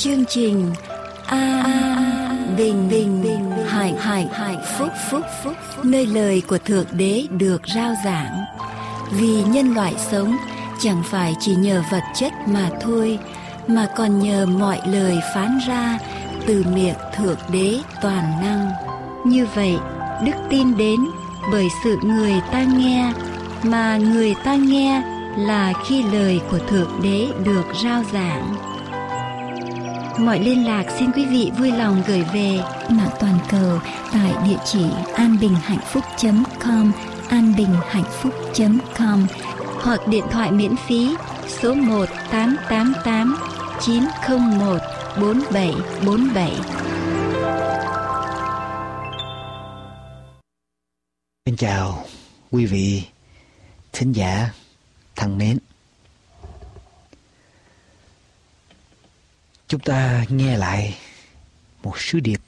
chương trình A Bình Bình Bình hải hải hải Phúc Phúc Phúc nơi lời của Thượng Đế được rao giảng. Vì nhân loại sống chẳng phải chỉ nhờ vật chất mà thôi, mà còn nhờ mọi lời phán ra từ miệng Thượng Đế toàn năng. Như vậy, đức tin đến bởi sự người ta nghe, mà người ta nghe là khi lời của Thượng Đế được rao giảng. Mọi liên lạc xin quý vị vui lòng gửi về mạng toàn cầu tại địa chỉ anbinhhạnhphúc.com anbinhhạnhphúc.com hoặc điện thoại miễn phí số 1 888 901 4747. Xin chào quý vị thính giả thân mến. Chúng ta nghe lại một sứ điệp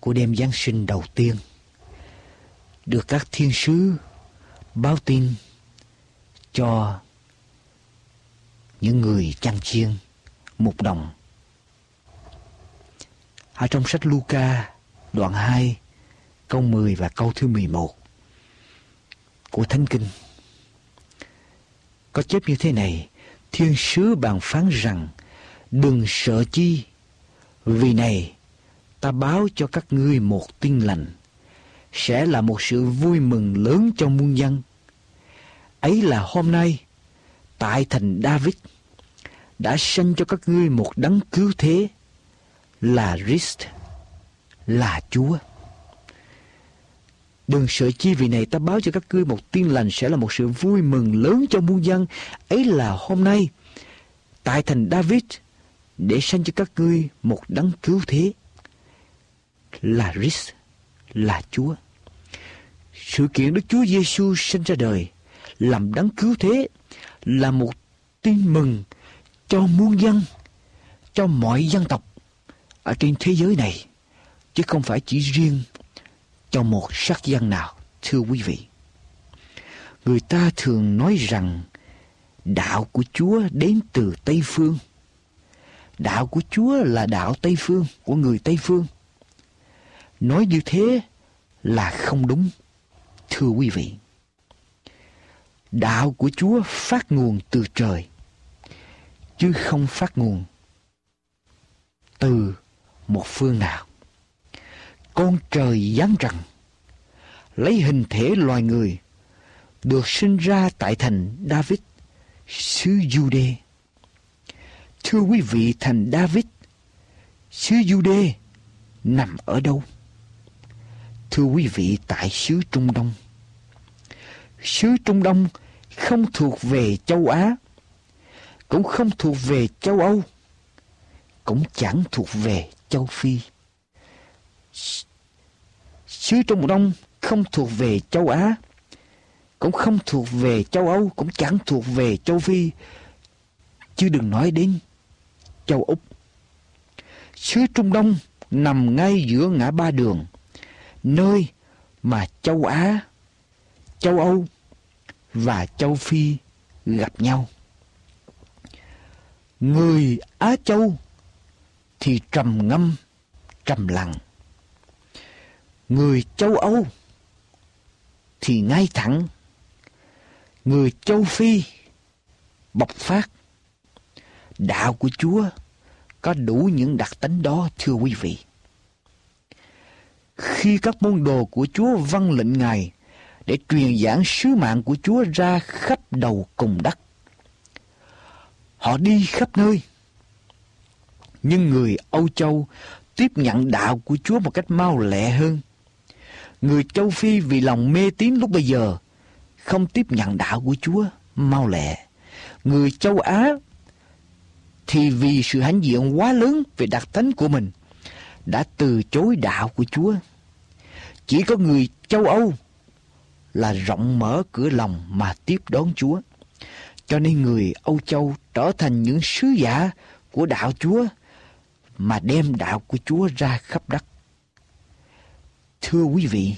của đêm Giáng sinh đầu tiên, được các thiên sứ báo tin cho những người chăn chiên một đồng. Ở trong sách Luca đoạn 2 câu 10 và câu thứ 11 của Thánh Kinh, có chép như thế này, thiên sứ bàn phán rằng đừng sợ chi vì này ta báo cho các ngươi một tin lành sẽ là một sự vui mừng lớn cho muôn dân ấy là hôm nay tại thành David đã sanh cho các ngươi một đấng cứu thế là Christ là Chúa. Đừng sợ chi vì này ta báo cho các ngươi một tin lành sẽ là một sự vui mừng lớn cho muôn dân. Ấy là hôm nay, tại thành David, để sanh cho các ngươi một đấng cứu thế. Là Christ, là Chúa. Sự kiện Đức Chúa Giêsu sinh ra đời, làm đấng cứu thế, là một tin mừng cho muôn dân, cho mọi dân tộc ở trên thế giới này, chứ không phải chỉ riêng cho một sắc dân nào, thưa quý vị. Người ta thường nói rằng đạo của Chúa đến từ Tây Phương. Đạo của Chúa là đạo Tây Phương, của người Tây Phương. Nói như thế là không đúng, thưa quý vị. Đạo của Chúa phát nguồn từ trời, chứ không phát nguồn từ một phương nào con trời giáng rằng lấy hình thể loài người được sinh ra tại thành David xứ Jude. Thưa quý vị, thành David xứ Jude nằm ở đâu? Thưa quý vị, tại xứ Trung Đông. Xứ Trung Đông không thuộc về châu Á, cũng không thuộc về châu Âu, cũng chẳng thuộc về châu Phi xứ Trung Đông không thuộc về châu Á, cũng không thuộc về châu Âu, cũng chẳng thuộc về châu Phi, chứ đừng nói đến châu Úc. Xứ Trung Đông nằm ngay giữa ngã ba đường, nơi mà châu Á, châu Âu và châu Phi gặp nhau. Người Á Châu thì trầm ngâm, trầm lặng người châu Âu thì ngay thẳng, người châu Phi bộc phát. Đạo của Chúa có đủ những đặc tính đó thưa quý vị. Khi các môn đồ của Chúa vâng lệnh Ngài để truyền giảng sứ mạng của Chúa ra khắp đầu cùng đất, họ đi khắp nơi. Nhưng người Âu Châu tiếp nhận đạo của Chúa một cách mau lẹ hơn Người châu Phi vì lòng mê tín lúc bây giờ không tiếp nhận đạo của Chúa mau lẹ. Người châu Á thì vì sự hãnh diện quá lớn về đặc tính của mình đã từ chối đạo của Chúa. Chỉ có người châu Âu là rộng mở cửa lòng mà tiếp đón Chúa. Cho nên người Âu Châu trở thành những sứ giả của đạo Chúa mà đem đạo của Chúa ra khắp đất. Thưa quý vị,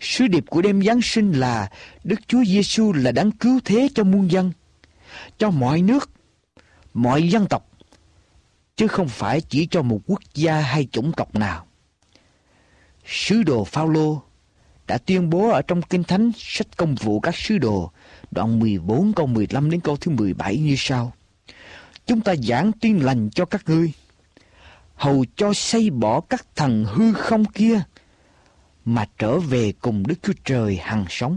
sứ điệp của đêm Giáng sinh là Đức Chúa Giêsu là đáng cứu thế cho muôn dân, cho mọi nước, mọi dân tộc, chứ không phải chỉ cho một quốc gia hay chủng tộc nào. Sứ đồ Phaolô đã tuyên bố ở trong Kinh Thánh sách công vụ các sứ đồ đoạn 14 câu 15 đến câu thứ 17 như sau. Chúng ta giảng tin lành cho các ngươi, hầu cho xây bỏ các thần hư không kia, mà trở về cùng Đức Chúa Trời hằng sống,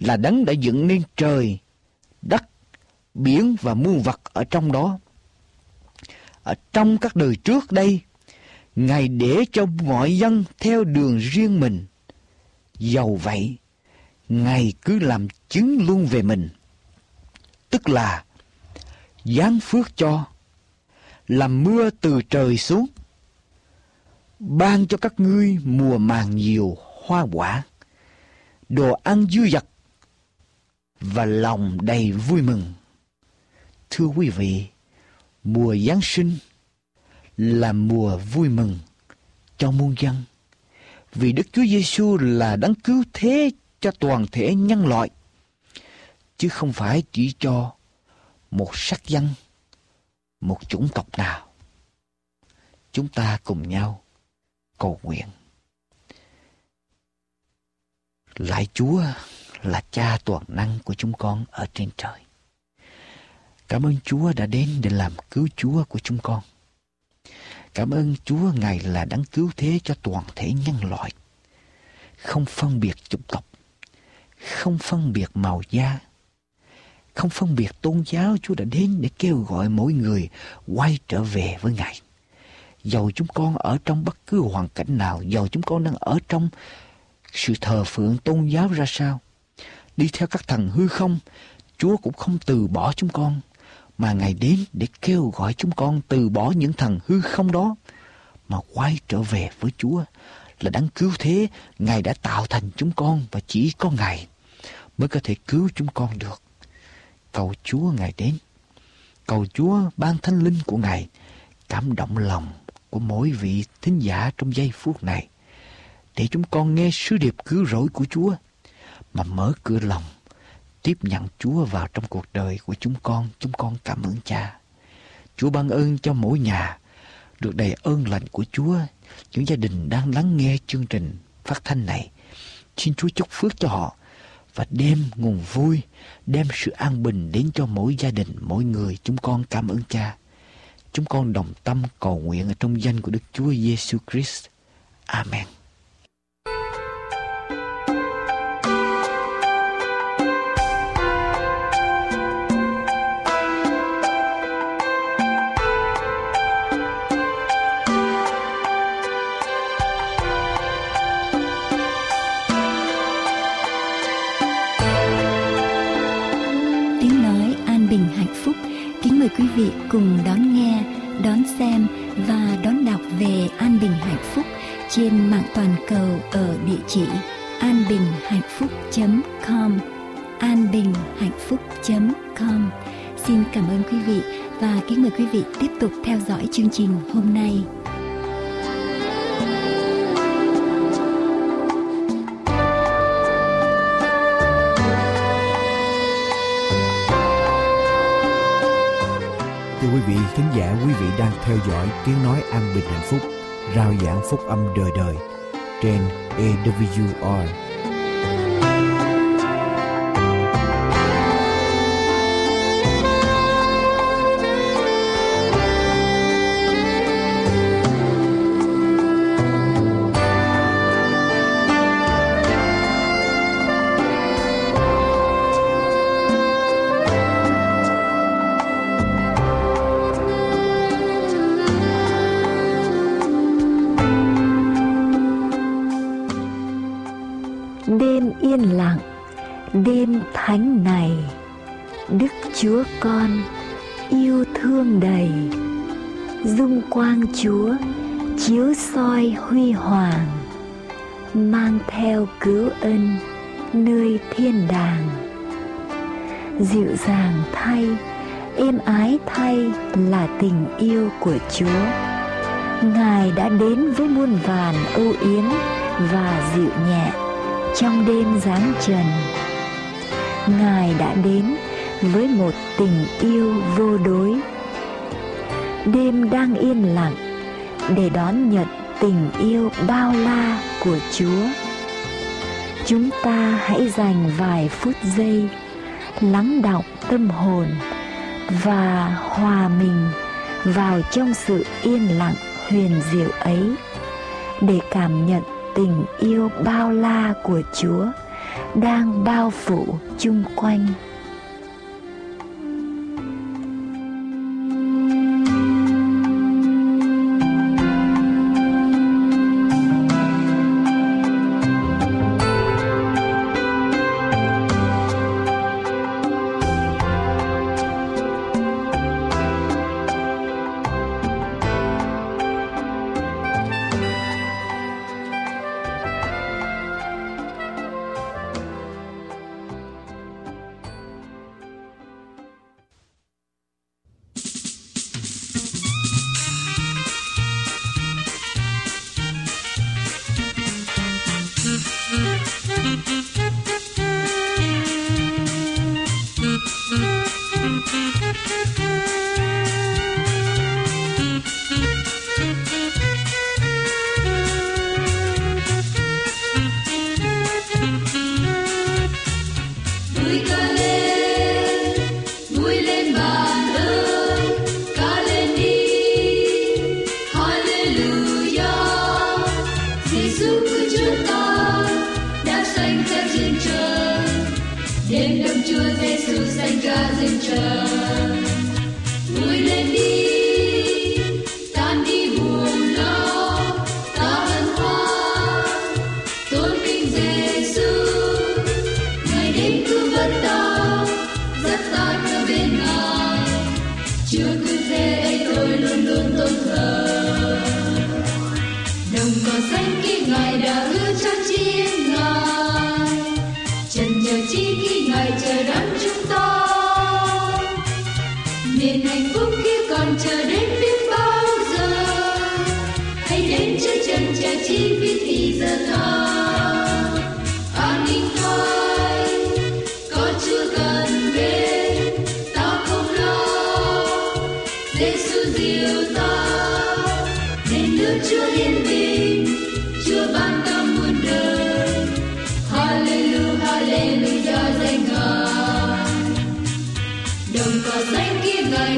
là đấng đã dựng nên trời, đất, biển và muôn vật ở trong đó. Ở trong các đời trước đây, Ngài để cho mọi dân theo đường riêng mình. Dầu vậy, Ngài cứ làm chứng luôn về mình. Tức là giáng phước cho, làm mưa từ trời xuống, ban cho các ngươi mùa màng nhiều hoa quả, đồ ăn dư dật và lòng đầy vui mừng. Thưa quý vị, mùa Giáng sinh là mùa vui mừng cho muôn dân. Vì Đức Chúa Giêsu là đấng cứu thế cho toàn thể nhân loại, chứ không phải chỉ cho một sắc dân, một chủng tộc nào. Chúng ta cùng nhau cầu nguyện. Lại Chúa là cha toàn năng của chúng con ở trên trời. Cảm ơn Chúa đã đến để làm cứu Chúa của chúng con. Cảm ơn Chúa Ngài là đáng cứu thế cho toàn thể nhân loại. Không phân biệt chủng tộc, không phân biệt màu da, không phân biệt tôn giáo Chúa đã đến để kêu gọi mỗi người quay trở về với Ngài. Dầu chúng con ở trong bất cứ hoàn cảnh nào, dầu chúng con đang ở trong sự thờ phượng tôn giáo ra sao, đi theo các thần hư không, Chúa cũng không từ bỏ chúng con, mà Ngài đến để kêu gọi chúng con từ bỏ những thần hư không đó, mà quay trở về với Chúa là đáng cứu thế, Ngài đã tạo thành chúng con và chỉ có Ngài mới có thể cứu chúng con được. Cầu Chúa Ngài đến, cầu Chúa ban thánh linh của Ngài cảm động lòng của mỗi vị thính giả trong giây phút này để chúng con nghe sứ điệp cứu rỗi của Chúa mà mở cửa lòng tiếp nhận Chúa vào trong cuộc đời của chúng con. Chúng con cảm ơn Cha. Chúa ban ơn cho mỗi nhà được đầy ơn lành của Chúa. Những gia đình đang lắng nghe chương trình phát thanh này. Xin Chúa chúc phước cho họ và đem nguồn vui, đem sự an bình đến cho mỗi gia đình, mỗi người. Chúng con cảm ơn Cha. Chúng con đồng tâm cầu nguyện ở trong danh của Đức Chúa Giêsu Christ. Amen. Quý vị cùng đón nghe, đón xem và đón đọc về an bình hạnh phúc trên mạng toàn cầu ở địa chỉ anbinhhạnhphúc.com anbinhhạnhphúc.com Xin cảm ơn quý vị và kính mời quý vị tiếp tục theo dõi chương trình hôm nay. Giả quý vị đang theo dõi tiếng nói an bình hạnh phúc, rao giảng phúc âm đời đời trên AWR dịu dàng thay, êm ái thay là tình yêu của Chúa. Ngài đã đến với muôn vàn âu yếm và dịu nhẹ trong đêm giáng trần. Ngài đã đến với một tình yêu vô đối. Đêm đang yên lặng để đón nhận tình yêu bao la của chúa. Chúng ta hãy dành vài phút giây lắng đọng tâm hồn và hòa mình vào trong sự yên lặng huyền diệu ấy để cảm nhận tình yêu bao la của chúa đang bao phủ chung quanh.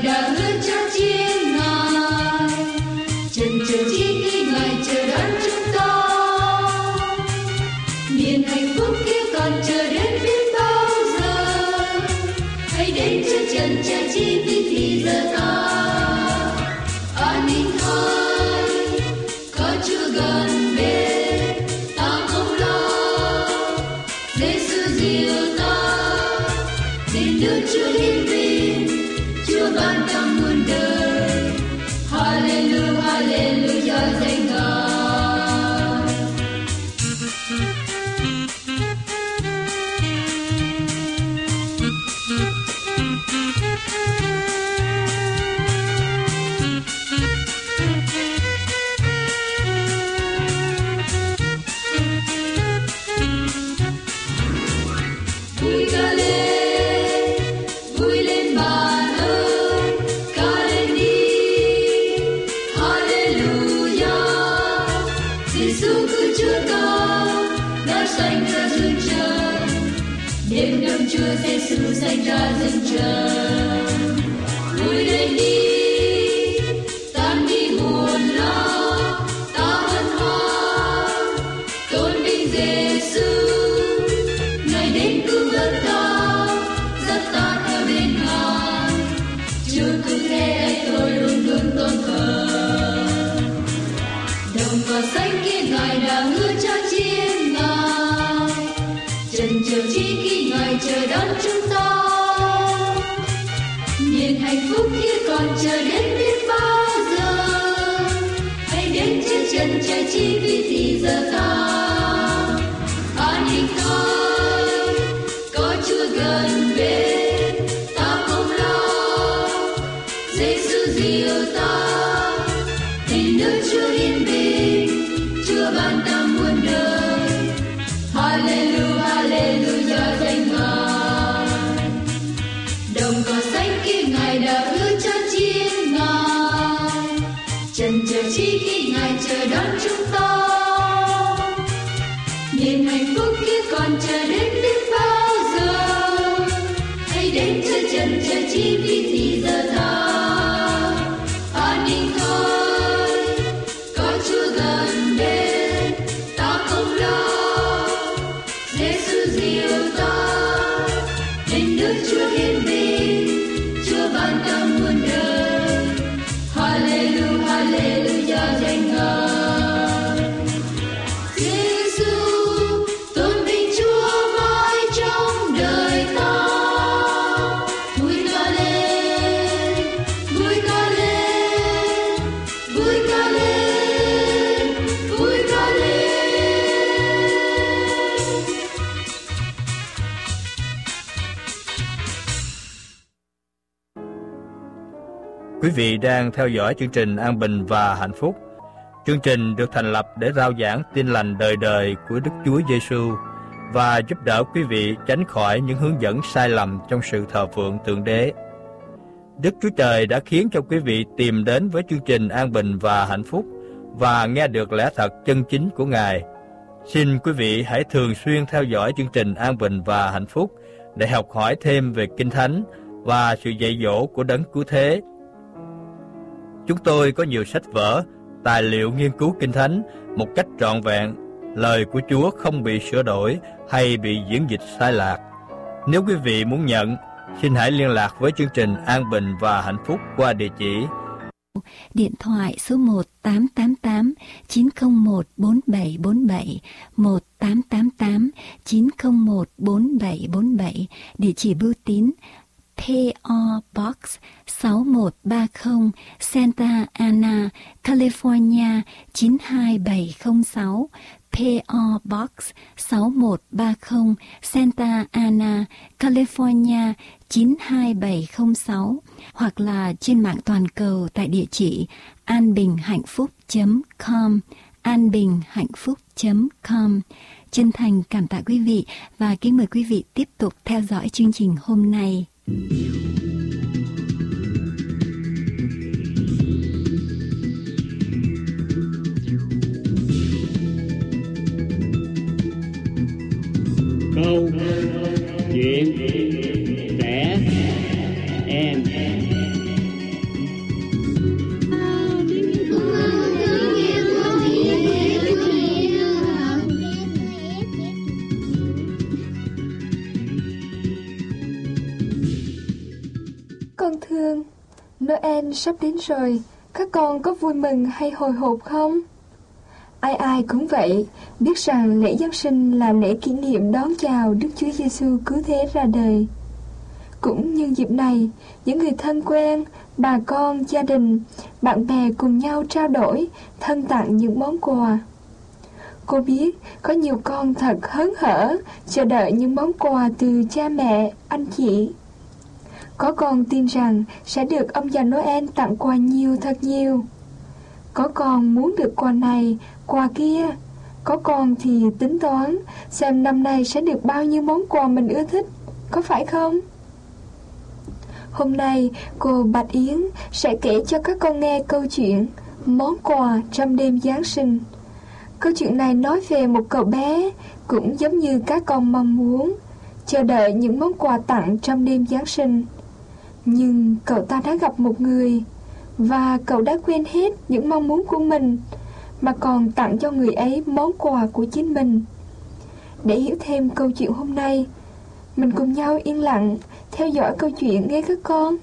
Đồng cỏ xanh kia ngài chân chờ Quý vị đang theo dõi chương trình An Bình và Hạnh Phúc. Chương trình được thành lập để rao giảng tin lành đời đời của Đức Chúa Giêsu và giúp đỡ quý vị tránh khỏi những hướng dẫn sai lầm trong sự thờ phượng tượng Đế. Đức Chúa Trời đã khiến cho quý vị tìm đến với chương trình An Bình và Hạnh Phúc và nghe được lẽ thật chân chính của Ngài. Xin quý vị hãy thường xuyên theo dõi chương trình An Bình và Hạnh Phúc để học hỏi thêm về Kinh Thánh và sự dạy dỗ của Đấng Cứu Thế Chúng tôi có nhiều sách vở, tài liệu nghiên cứu kinh thánh một cách trọn vẹn. Lời của Chúa không bị sửa đổi hay bị diễn dịch sai lạc. Nếu quý vị muốn nhận, xin hãy liên lạc với chương trình An Bình và Hạnh Phúc qua địa chỉ Điện thoại số 1888 901 4747 1888 901 4747 Địa chỉ bưu tín PO Box 6130 Santa Ana, California 92706 PO Box 6130 Santa Ana, California 92706 hoặc là trên mạng toàn cầu tại địa chỉ anbinhhạnhphúc.com anbinhhạnhphúc.com Chân thành cảm tạ quý vị và kính mời quý vị tiếp tục theo dõi chương trình hôm nay câu Noel sắp đến rồi, các con có vui mừng hay hồi hộp không? Ai ai cũng vậy, biết rằng lễ Giáng sinh là lễ kỷ niệm đón chào Đức Chúa Giêsu cứu thế ra đời. Cũng như dịp này, những người thân quen, bà con, gia đình, bạn bè cùng nhau trao đổi, thân tặng những món quà. Cô biết có nhiều con thật hớn hở chờ đợi những món quà từ cha mẹ, anh chị. Có con tin rằng sẽ được ông già Noel tặng quà nhiều thật nhiều. Có con muốn được quà này, quà kia. Có con thì tính toán xem năm nay sẽ được bao nhiêu món quà mình ưa thích. Có phải không? Hôm nay cô Bạch Yến sẽ kể cho các con nghe câu chuyện Món quà trong đêm Giáng sinh. Câu chuyện này nói về một cậu bé cũng giống như các con mong muốn chờ đợi những món quà tặng trong đêm Giáng sinh. Nhưng cậu ta đã gặp một người và cậu đã quên hết những mong muốn của mình mà còn tặng cho người ấy món quà của chính mình. Để hiểu thêm câu chuyện hôm nay, mình cùng nhau yên lặng theo dõi câu chuyện nghe các con.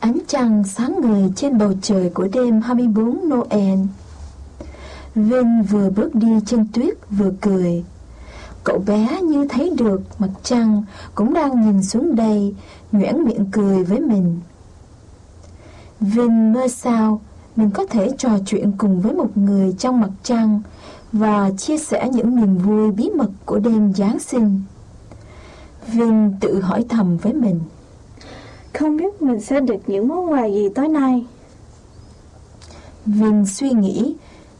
Ánh trăng sáng người trên bầu trời của đêm 24 Noel. Vinh vừa bước đi trên tuyết vừa cười. Cậu bé như thấy được mặt trăng cũng đang nhìn xuống đây, nhoẻn miệng cười với mình. Vinh mơ sao mình có thể trò chuyện cùng với một người trong mặt trăng và chia sẻ những niềm vui bí mật của đêm Giáng sinh. Vinh tự hỏi thầm với mình. Không biết mình sẽ được những món quà gì tối nay Vinh suy nghĩ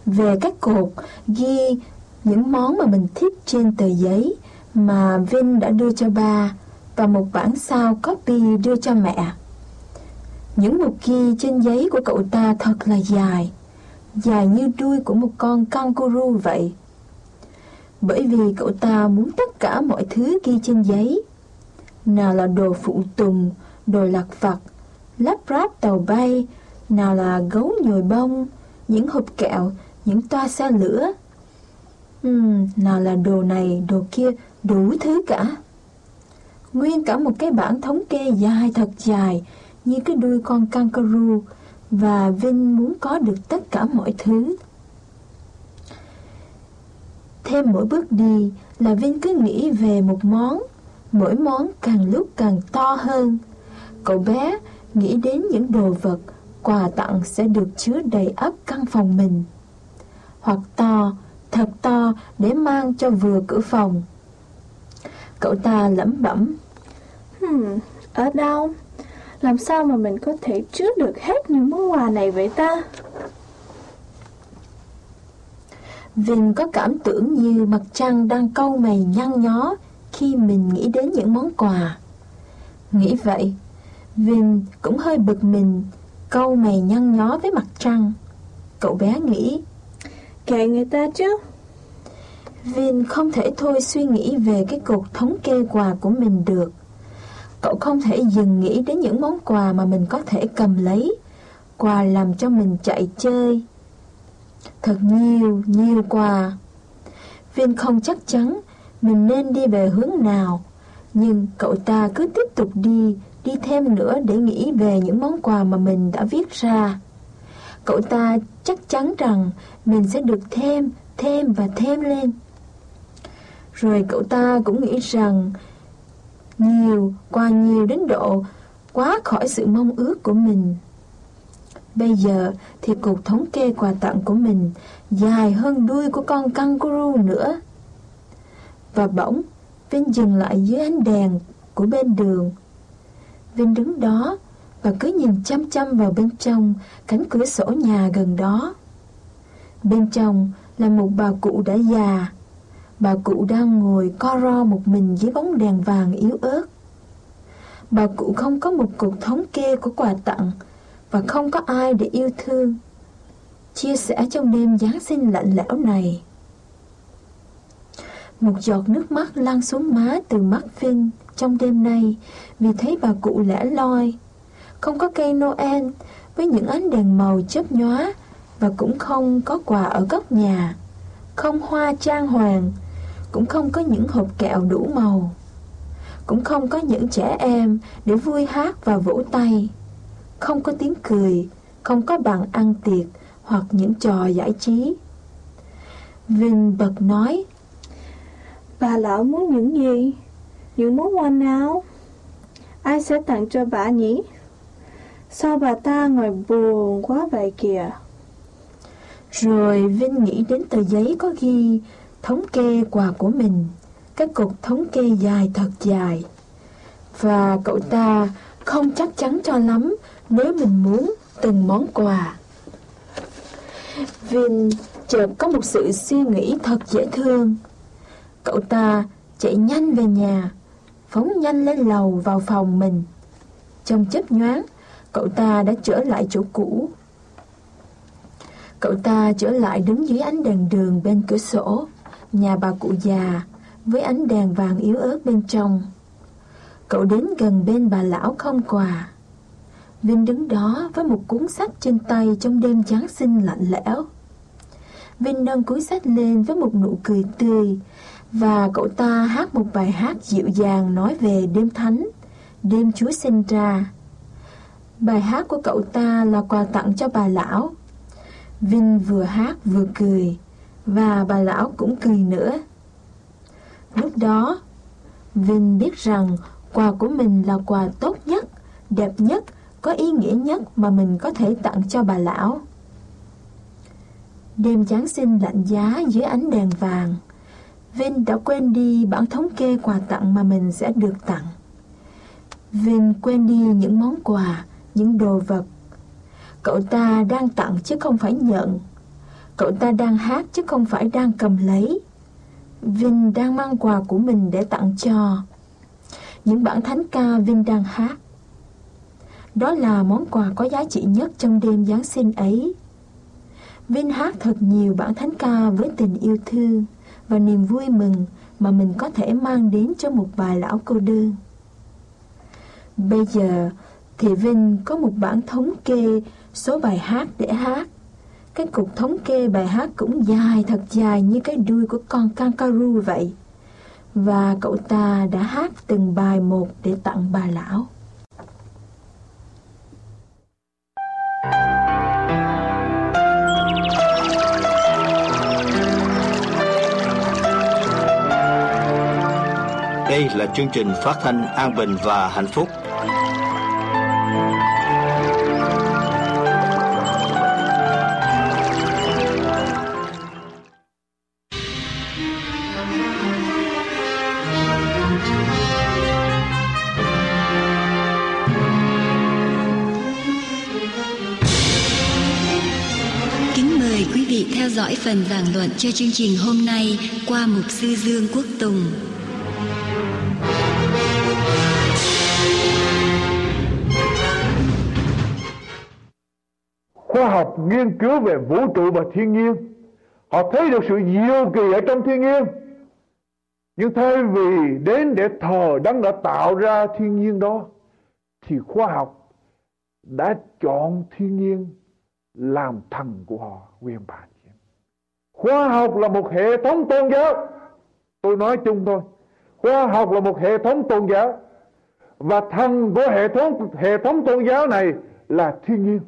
về các cột ghi những món mà mình thích trên tờ giấy mà Vinh đã đưa cho ba và một bản sao copy đưa cho mẹ. Những mục ghi trên giấy của cậu ta thật là dài, dài như đuôi của một con kangaroo vậy. Bởi vì cậu ta muốn tất cả mọi thứ ghi trên giấy. Nào là đồ phụ tùng, đồ lạc vặt, lắp ráp tàu bay, nào là gấu nhồi bông, những hộp kẹo, những toa xe lửa. Uhm, nào là đồ này, đồ kia, đủ thứ cả. Nguyên cả một cái bảng thống kê dài thật dài, như cái đuôi con kangaroo, và Vinh muốn có được tất cả mọi thứ. Thêm mỗi bước đi là Vinh cứ nghĩ về một món, mỗi món càng lúc càng to hơn. Cậu bé nghĩ đến những đồ vật, quà tặng sẽ được chứa đầy ắp căn phòng mình. Hoặc to, thật to để mang cho vừa cửa phòng. Cậu ta lẩm bẩm. Hmm, ở đâu? Làm sao mà mình có thể chứa được hết những món quà này vậy ta? Vinh có cảm tưởng như mặt trăng đang câu mày nhăn nhó khi mình nghĩ đến những món quà. Nghĩ vậy, Vinh cũng hơi bực mình, câu mày nhăn nhó với mặt trăng. Cậu bé nghĩ, Kệ người ta chứ. Vin không thể thôi suy nghĩ về cái cột thống kê quà của mình được. Cậu không thể dừng nghĩ đến những món quà mà mình có thể cầm lấy, quà làm cho mình chạy chơi. Thật nhiều, nhiều quà. Vin không chắc chắn mình nên đi về hướng nào, nhưng cậu ta cứ tiếp tục đi, đi thêm nữa để nghĩ về những món quà mà mình đã viết ra. Cậu ta chắc chắn rằng mình sẽ được thêm, thêm và thêm lên. Rồi cậu ta cũng nghĩ rằng nhiều, qua nhiều đến độ quá khỏi sự mong ước của mình. Bây giờ thì cuộc thống kê quà tặng của mình dài hơn đuôi của con kangaroo nữa. Và bỗng, Vinh dừng lại dưới ánh đèn của bên đường. Vinh đứng đó và cứ nhìn chăm chăm vào bên trong cánh cửa sổ nhà gần đó. Bên trong là một bà cụ đã già. Bà cụ đang ngồi co ro một mình dưới bóng đèn vàng yếu ớt. Bà cụ không có một cuộc thống kê của quà tặng và không có ai để yêu thương. Chia sẻ trong đêm Giáng sinh lạnh lẽo này. Một giọt nước mắt lan xuống má từ mắt Vinh trong đêm nay vì thấy bà cụ lẻ loi. Không có cây Noel với những ánh đèn màu chớp nhóa và cũng không có quà ở góc nhà. Không hoa trang hoàng, cũng không có những hộp kẹo đủ màu. Cũng không có những trẻ em để vui hát và vỗ tay. Không có tiếng cười, không có bàn ăn tiệc hoặc những trò giải trí. Vinh bật nói Bà lão muốn những gì? Những món quà nào? Ai sẽ tặng cho bà nhỉ? Sao bà ta ngồi buồn quá vậy kìa? Rồi Vinh nghĩ đến tờ giấy có ghi thống kê quà của mình, cái cục thống kê dài thật dài. Và cậu ta không chắc chắn cho lắm nếu mình muốn từng món quà. Vin chợt có một sự suy nghĩ thật dễ thương. Cậu ta chạy nhanh về nhà, phóng nhanh lên lầu vào phòng mình. Trong chớp nhoáng, cậu ta đã trở lại chỗ cũ. Cậu ta trở lại đứng dưới ánh đèn đường bên cửa sổ, nhà bà cụ già, với ánh đèn vàng yếu ớt bên trong. Cậu đến gần bên bà lão không quà. Vinh đứng đó với một cuốn sách trên tay trong đêm Giáng sinh lạnh lẽo. Vinh nâng cuốn sách lên với một nụ cười tươi và cậu ta hát một bài hát dịu dàng nói về đêm thánh, đêm Chúa sinh ra. Bài hát của cậu ta là quà tặng cho bà lão. Vinh vừa hát vừa cười, và bà lão cũng cười nữa. Lúc đó, Vinh biết rằng quà của mình là quà tốt nhất, đẹp nhất, có ý nghĩa nhất mà mình có thể tặng cho bà lão. Đêm Giáng sinh lạnh giá dưới ánh đèn vàng, Vinh đã quên đi bản thống kê quà tặng mà mình sẽ được tặng. Vinh quên đi những món quà, những đồ vật. Cậu ta đang tặng chứ không phải nhận. Cậu ta đang hát chứ không phải đang cầm lấy. Vinh đang mang quà của mình để tặng cho. Những bản thánh ca Vinh đang hát. Đó là món quà có giá trị nhất trong đêm Giáng sinh ấy. Vinh hát thật nhiều bản thánh ca với tình yêu thương và niềm vui mừng mà mình có thể mang đến cho một bà lão cô đơn. Bây giờ thì Vinh có một bản thống kê, số bài hát để hát. Cái cục thống kê bài hát cũng dài, thật dài như cái đuôi của con kangaroo vậy. Và cậu ta đã hát từng bài một để tặng bà lão. Đây là chương trình phát thanh an bình và hạnh phúc theo dõi phần giảng luận cho chương trình hôm nay qua mục sư Dương Quốc Tùng. Nghiên cứu về vũ trụ và thiên nhiên. Họ thấy được sự diệu kỳ ở trong thiên nhiên. Nhưng thay vì đến để thờ đấng đã tạo ra thiên nhiên đó, thì khoa học đã chọn thiên nhiên làm thần của họ nguyên bản khoa học là một hệ thống tôn giáo. Tôi nói chung thôi. Khoa học là một hệ thống tôn giáo. Và thần của hệ thống hệ thống tôn giáo này là thiên nhiên.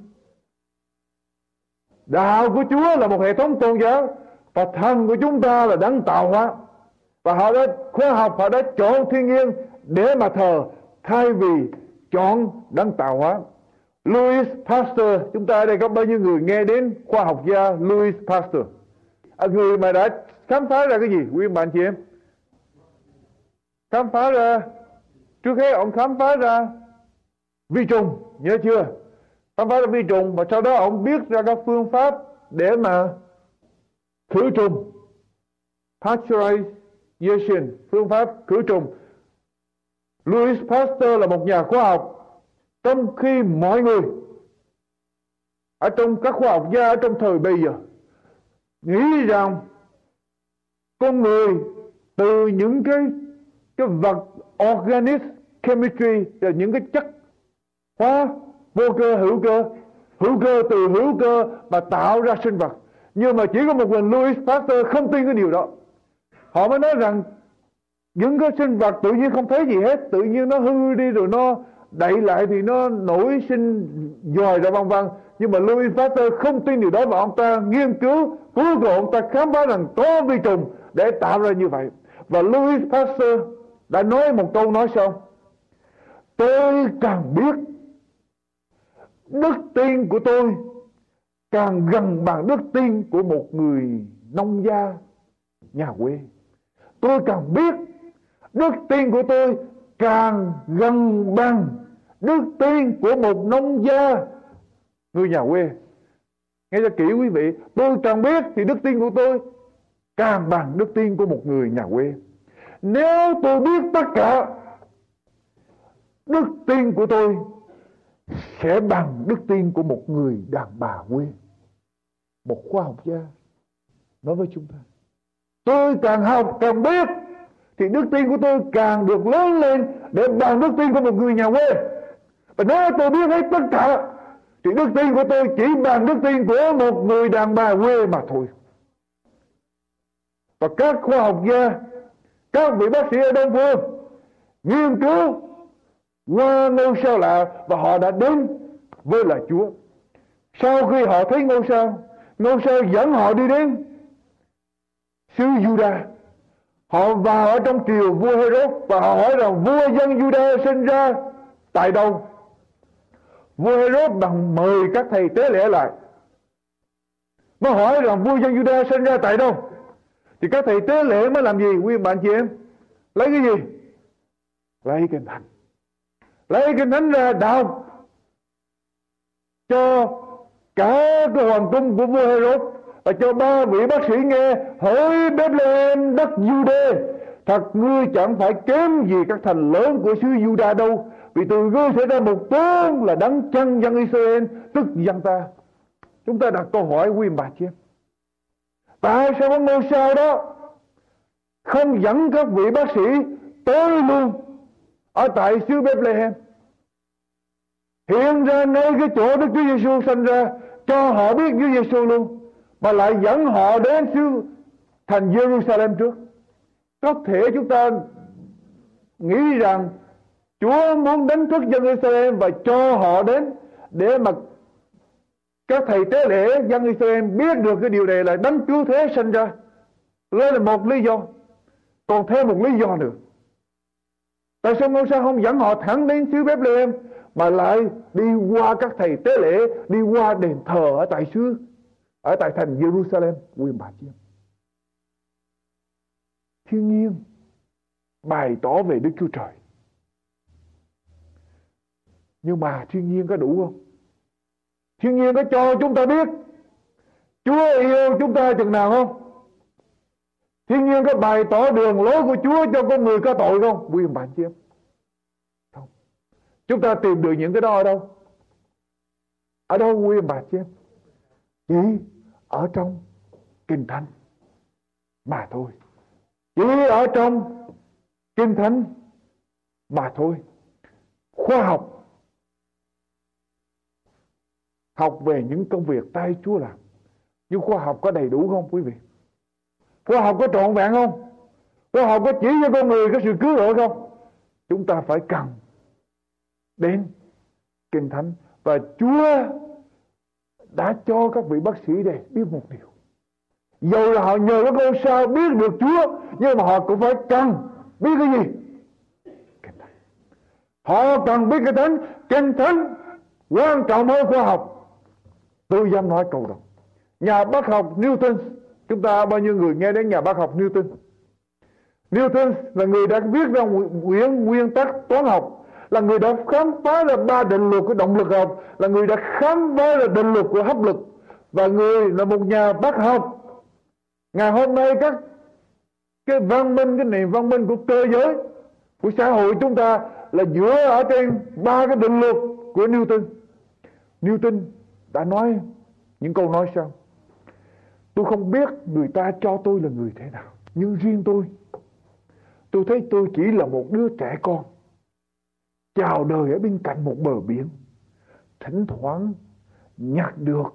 Đạo của Chúa là một hệ thống tôn giáo và thần của chúng ta là đấng tạo hóa. Và họ đã khoa học họ đã chọn thiên nhiên để mà thờ thay vì chọn đấng tạo hóa. Louis Pasteur, chúng ta ở đây có bao nhiêu người nghe đến khoa học gia Louis Pasteur? À, người mà đã khám phá ra cái gì, quý bạn chị em? Khám phá ra, trước hết ông khám phá ra vi trùng, nhớ chưa? Khám phá ra vi trùng và sau đó ông biết ra các phương pháp để mà khử trùng. Pasteurization phương pháp khử trùng. Louis Pasteur là một nhà khoa học. Trong khi mọi người ở trong các khoa học gia ở trong thời bây giờ nghĩ rằng con người từ những cái cái vật organic chemistry là những cái chất hóa vô cơ, hữu cơ. Hữu cơ từ hữu cơ mà tạo ra sinh vật. Nhưng mà chỉ có một mình Louis Pasteur không tin cái điều đó. Họ mới nói rằng, những cái sinh vật tự nhiên không thấy gì hết. Tự nhiên nó hư đi rồi nó đậy lại thì nó nổi sinh dòi ra vân vân. Nhưng mà Louis Pasteur không tin điều đó mà ông ta nghiên cứu cuối cùng ông ta khám phá rằng có vi trùng để tạo ra như vậy. Và Louis Pasteur đã nói một câu nói sau. Tôi càng biết đức tin của tôi càng gần bằng đức tin của một người nông gia nhà quê. Tôi càng biết đức tin của tôi càng gần bằng đức tin của một nông gia người nhà quê. Nghe cho kỹ quý vị, tôi càng biết thì đức tin của tôi càng bằng đức tin của một người nhà quê. Nếu tôi biết tất cả, đức tin của tôi sẽ bằng đức tin của một người đàn bà quê một khoa học gia. Nói với chúng ta, tôi càng học càng biết, thì đức tin của tôi càng được lớn lên để bằng đức tin của một người nhà quê. Và nếu tôi biết hết tất cả, thì đức tin của tôi chỉ bằng đức tin của một người đàn bà quê mà thôi. Và các khoa học gia, các vị bác sĩ ở đông phương, nghiên cứu qua ngôi sao lạ và họ đã đến với là Chúa. Sau khi họ thấy ngôi sao, ngôi sao dẫn họ đi đến xứ Juda. Họ vào ở trong triều vua Herod và họ hỏi rằng vua dân Juda sinh ra tại đâu? Vua Herod bằng mời các thầy tế lễ lại. Mới hỏi rằng vua dân Juda sinh ra tại đâu? Thì các thầy tế lễ mới làm gì? Quý bạn chị em? Lấy cái gì? Lấy cái thánh lấy cái thánh ra đọc cho cả cái hoàng cung của vua Herod và cho ba vị bác sĩ nghe hỡi Bethlehem đất Jude Thật ngươi chẳng phải kém gì các thành lớn của xứ Juda đâu, Vì từ ngươi sẽ ra một tướng là đấng chân dân Israel, Tức dân ta. Chúng ta đặt câu hỏi quý bà chị em. Tại sao có ngôi sao đó Không dẫn các vị bác sĩ tới luôn? Ở tại xứ Bethlehem Hiện ra nơi cái chỗ Đức Chúa Giêsu sinh ra, Cho họ biết Chúa Giêsu luôn, Mà lại dẫn họ đến xứ thành Jerusalem trước có thể chúng ta nghĩ rằng Chúa muốn đánh thức dân Israel và cho họ đến để mà các thầy tế lễ dân Israel biết được cái điều này là đấng cứu thế sinh ra. Đây là một lý do. Còn thêm một lý do nữa. Tại sao ngôi sao không dẫn họ thẳng đến xứ Bethlehem mà lại đi qua các thầy tế lễ, đi qua đền thờ ở tại xứ, ở tại thành Jerusalem, quyền bà chiêm. thiên nhiên bày tỏ về Đức Chúa Trời. Nhưng mà thiên nhiên có đủ không? Thiên nhiên có cho chúng ta biết Chúa yêu chúng ta chừng nào không? Thiên nhiên có bày tỏ đường lối của Chúa cho con người có tội không? Quý bạn chị em? Không. Chúng ta tìm được những cái đó ở đâu? Ở đâu, quý bà chị em? Chỉ ở trong Kinh Thánh mà thôi chỉ ở trong kinh thánh mà thôi khoa học học về những công việc tay Chúa làm nhưng khoa học có đầy đủ không, quý vị khoa học có trọn vẹn không? Khoa học có chỉ cho con người có sự cứu rỗi không? Chúng ta phải cần đến kinh thánh và Chúa đã cho các vị bác sĩ đây biết một điều. Dù là họ nhờ các con sao biết được Chúa, Nhưng mà họ cũng phải cần biết cái gì? Kinh Thánh. Họ cần biết cái thánh. Kinh Thánh quan trọng hơn khoa học. Tôi dám nói câu đó. Nhà bác học Newton Chúng ta bao nhiêu người nghe đến nhà bác học Newton? Newton là người đã viết ra nguyên, nguyên tắc toán học là người đã khám phá ra ba định luật của động lực học là người đã khám phá ra định luật của hấp lực. Và người là một nhà bác học. Ngày hôm nay các cái văn minh cái nền văn minh của cơ giới của xã hội chúng ta là dựa ở trên ba cái định luật của Newton. Newton đã nói những câu nói sau tôi không biết người ta cho tôi là người thế nào nhưng riêng tôi tôi thấy tôi chỉ là một đứa trẻ con chào đời ở bên cạnh một bờ biển thỉnh thoảng nhặt được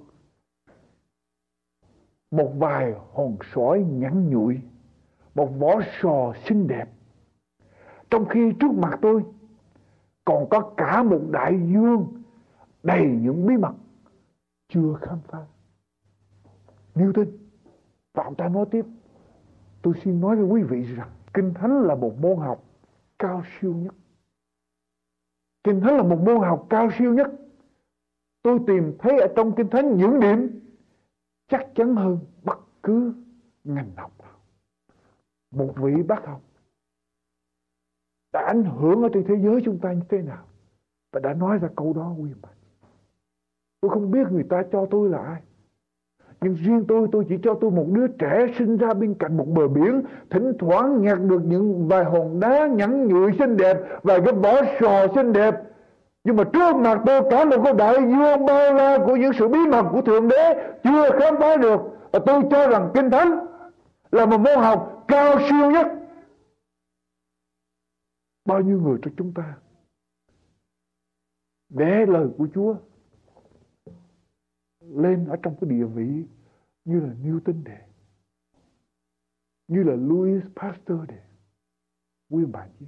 một vài hòn sỏi nhẵn nhụi, một vỏ sò xinh đẹp. Trong khi trước mặt tôi còn có cả một đại dương đầy những bí mật chưa khám phá. Newton, và ông ta nói tiếp, tôi xin nói với quý vị rằng Kinh Thánh là một môn học cao siêu nhất. Kinh Thánh là một môn học cao siêu nhất. Tôi tìm thấy ở trong Kinh Thánh những điểm chắc chắn hơn bất cứ ngành học nào. Một vị bác học đã ảnh hưởng ở trên thế giới chúng ta như thế nào và đã nói ra câu đó quý vị. Tôi không biết người ta cho tôi là ai. Nhưng riêng tôi, tôi chỉ cho tôi một đứa trẻ sinh ra bên cạnh một bờ biển, thỉnh thoảng nhặt được những vài hòn đá nhẵn nhụi xinh đẹp, vài cái vỏ sò xinh đẹp, nhưng mà trước mặt tôi cả một cái đại dương bao la của những sự bí mật của Thượng Đế chưa khám phá được. Và tôi cho rằng Kinh Thánh là một môn học cao siêu nhất. Bao nhiêu người trong chúng ta để lời của Chúa lên ở trong cái địa vị như là Newton để, như là Louis Pasteur để quý Bản chứ.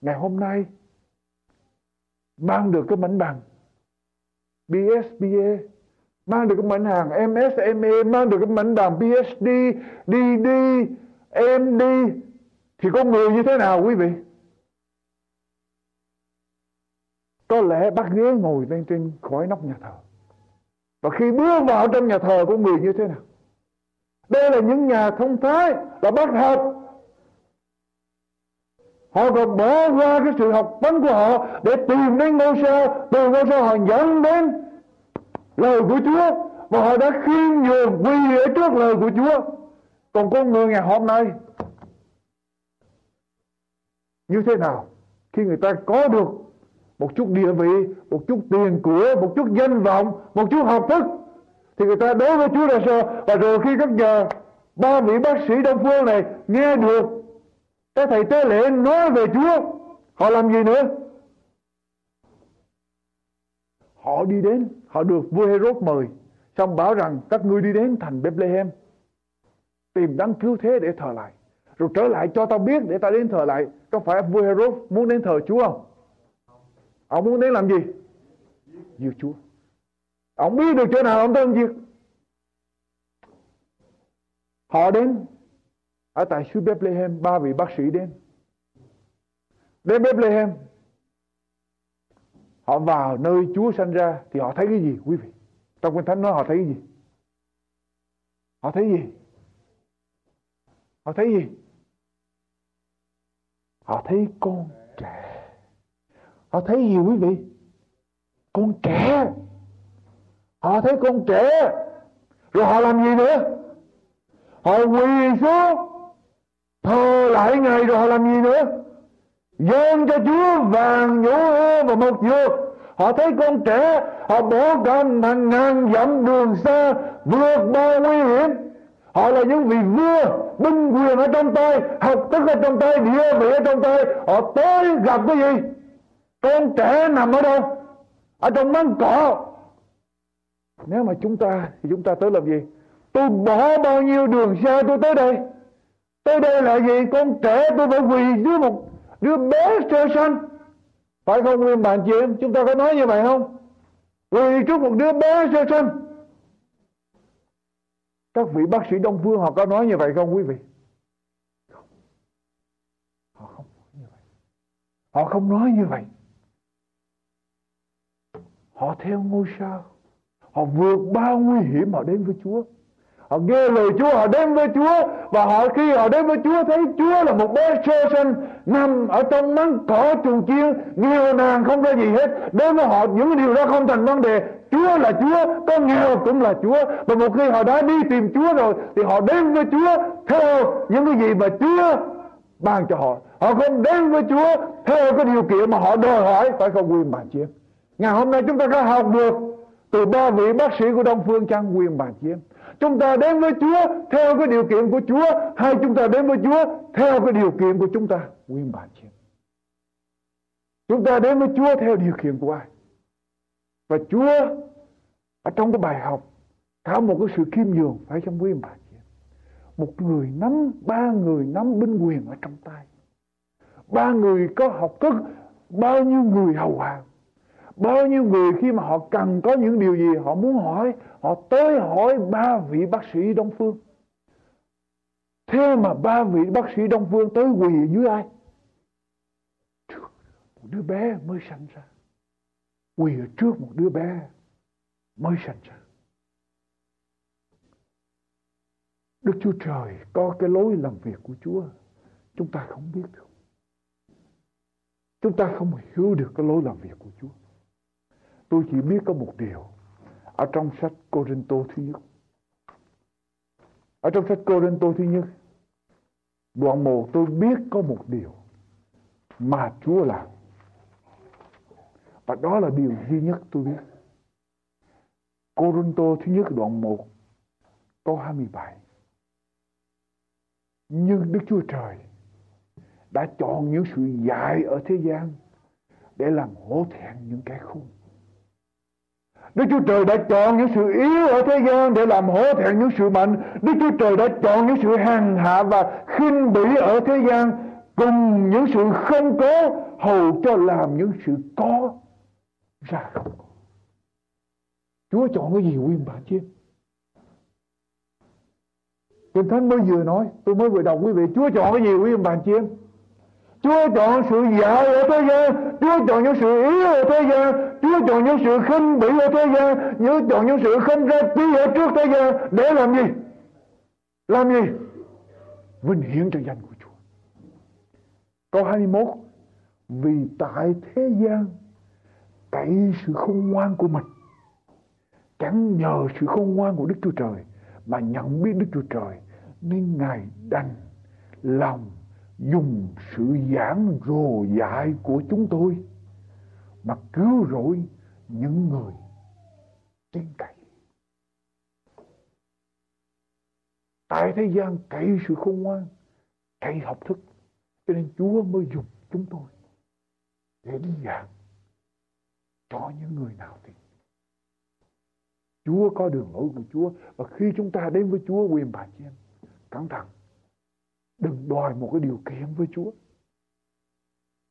Ngày hôm nay, mang được cái mảnh bằng BSBA mang được cái mảnh hàng MSME mang được cái mảnh bằng PhD DD MD thì có người như thế nào quý vị? Có lẽ bác ghế ngồi lên trên khỏi nóc nhà thờ. Và khi bước vào trong nhà thờ của người như thế nào? Đây là những nhà thông thái Là bác học Họ còn bỏ qua cái sự học vấn của họ Để tìm đến ngôi sao Từ ngôi sao họ dẫn đến Lời của Chúa Và họ đã khiêm nhường quỳ ở trước lời của Chúa. Còn con người ngày hôm nay, Như thế nào Khi người ta có được một chút địa vị, một chút tiền của, một chút danh vọng, một chút học thức. Thì người ta đối với Chúa là sao và rồi khi các nhà ba vị bác sĩ đông phương này nghe được các thầy tế lễ nói về Chúa, họ làm gì nữa? Họ đi đến, họ được vua Herod mời, xong bảo rằng các ngươi đi đến thành Bethlehem, tìm đấng cứu thế để thờ lại. Rồi trở lại cho tao biết để tao đến thờ lại. Có phải vua Herod muốn đến thờ Chúa không? Ông muốn đến làm gì? Giết Chúa. Ông biết được chỗ nào ông tới ông giết. Họ đến ở tại xứ Bethlehem, ba vị bác sĩ đến. Đến Bethlehem, họ vào nơi Chúa sanh ra thì họ thấy cái gì, quý vị? Trong kinh thánh nói họ thấy cái gì? Họ thấy gì? Họ thấy gì? Họ thấy con trẻ họ thấy gì quý vị. Con trẻ. Họ thấy con trẻ. Rồi họ làm gì nữa? Họ quỳ xuống. Thờ lại ngài rồi họ làm gì nữa? Dâng cho Chúa vàng nhũ và một dược. Họ thấy con trẻ, họ bỏ cả hàng ngàn dặm đường xa, vượt bao nguy hiểm. Họ là những vị vua binh quyền ở trong tay, học thức ở trong tay, địa vị ở trong tay. Họ tới gặp cái gì? Con trẻ nằm ở đâu? Ở trong măng cỏ. Nếu mà chúng ta, thì chúng ta tới làm gì? Tôi bỏ bao nhiêu đường xa tôi tới đây? Tới đây là gì? Con trẻ tôi phải quỳ dưới một đứa bé sơ sanh phải không, nguyên bạn chị em chúng ta có nói như vậy không? Quỳ trước một đứa bé sơ sanh các vị bác sĩ đông phương, họ có nói như vậy không quý vị? Họ không nói như vậy. Họ không nói như vậy họ theo ngôi sao. Họ vượt bao nguy hiểm họ đến với Chúa. Họ nghe lời Chúa, họ đến với Chúa. Và họ khi họ đến với Chúa, thấy Chúa là một bé sơ sinh nằm ở trong mắng cỏ trùng chiên, nghèo nàn không ra gì hết. Đến với họ, những điều đó không thành vấn đề. Chúa là Chúa, có nghèo cũng là Chúa. Và một khi họ đã đi tìm Chúa rồi, thì họ đến với Chúa theo những cái gì mà Chúa ban cho họ. Họ không đến với Chúa theo cái điều kiện mà họ đòi hỏi, phải không? Quyền bà chị ngày hôm nay chúng ta có học được từ ba vị bác sĩ của Đông Phương Trang quyền Bà Chiêm. Chúng ta đến với Chúa theo cái điều kiện của Chúa hay chúng ta đến với Chúa theo cái điều kiện của chúng ta? quyền bản Chiêm. Chúng ta đến với Chúa theo điều kiện của ai? Và Chúa ở trong cái bài học cả một cái sự khiêm nhường phải trong quyền bản chuyện. Một người nắm, ba người nắm binh quyền ở trong tay. Ba người có học thức, bao nhiêu người hầu hàng Bao nhiêu người khi mà họ cần có những điều gì họ muốn hỏi, họ tới hỏi ba vị bác sĩ Đông Phương. Thế mà ba vị bác sĩ Đông Phương tới quỳ dưới ai? Một đứa bé mới sanh ra. Quỳ ở trước một đứa bé mới sanh ra. Đức Chúa Trời có cái lối làm việc của Chúa. Chúng ta không biết được. Chúng ta không hiểu được cái lối làm việc của Chúa. Tôi chỉ biết có một điều ở trong sách Corinto thứ nhất. Ở trong sách Corinto thứ nhất, đoạn 1 tôi biết có một điều mà Chúa làm. Và đó là điều duy nhất tôi biết. Corinto thứ nhất đoạn 1 câu 27. Nhưng Đức Chúa Trời đã chọn những sự dại ở thế gian để làm hổ thẹn những cái khôn. Đức Chúa Trời đã chọn những sự yếu ở thế gian để làm hổ thẹn những sự mạnh. Đức Chúa Trời đã chọn những sự hèn hạ và khinh bỉ ở thế gian cùng những sự không có hầu cho làm những sự có ra không có. Chúa chọn cái gì nguyên bản chứ? Kinh Thánh mới vừa nói, tôi mới vừa đọc quý vị, Chúa chọn cái gì nguyên bản chiêm? Chúa chọn sự giả ở thế gian, Chúa chọn những sự yếu ở thế gian, Chúa chọn những sự khinh bỉ ở thế gian, Chúa chọn những sự không ra trí ở trước thế gian. Để làm gì? Làm gì? Vinh hiển cho danh của Chúa. Câu 21 Vì tại thế gian, Cậy sự khôn ngoan của mình. Chẳng nhờ sự khôn ngoan của Đức Chúa Trời Mà nhận biết Đức Chúa Trời, Nên Ngài đành lòng dùng sự giảng rồ dại của chúng tôi mà cứu rỗi những người tin cậy. Tại thế gian cậy sự khôn ngoan, cậy học thức, cho nên Chúa mới dùng chúng tôi để đi giảng cho những người nào tin. Chúa có đường lối của Chúa và khi chúng ta đến với Chúa quyền bà chị em cẩn thận đừng đòi một cái điều kiện với Chúa.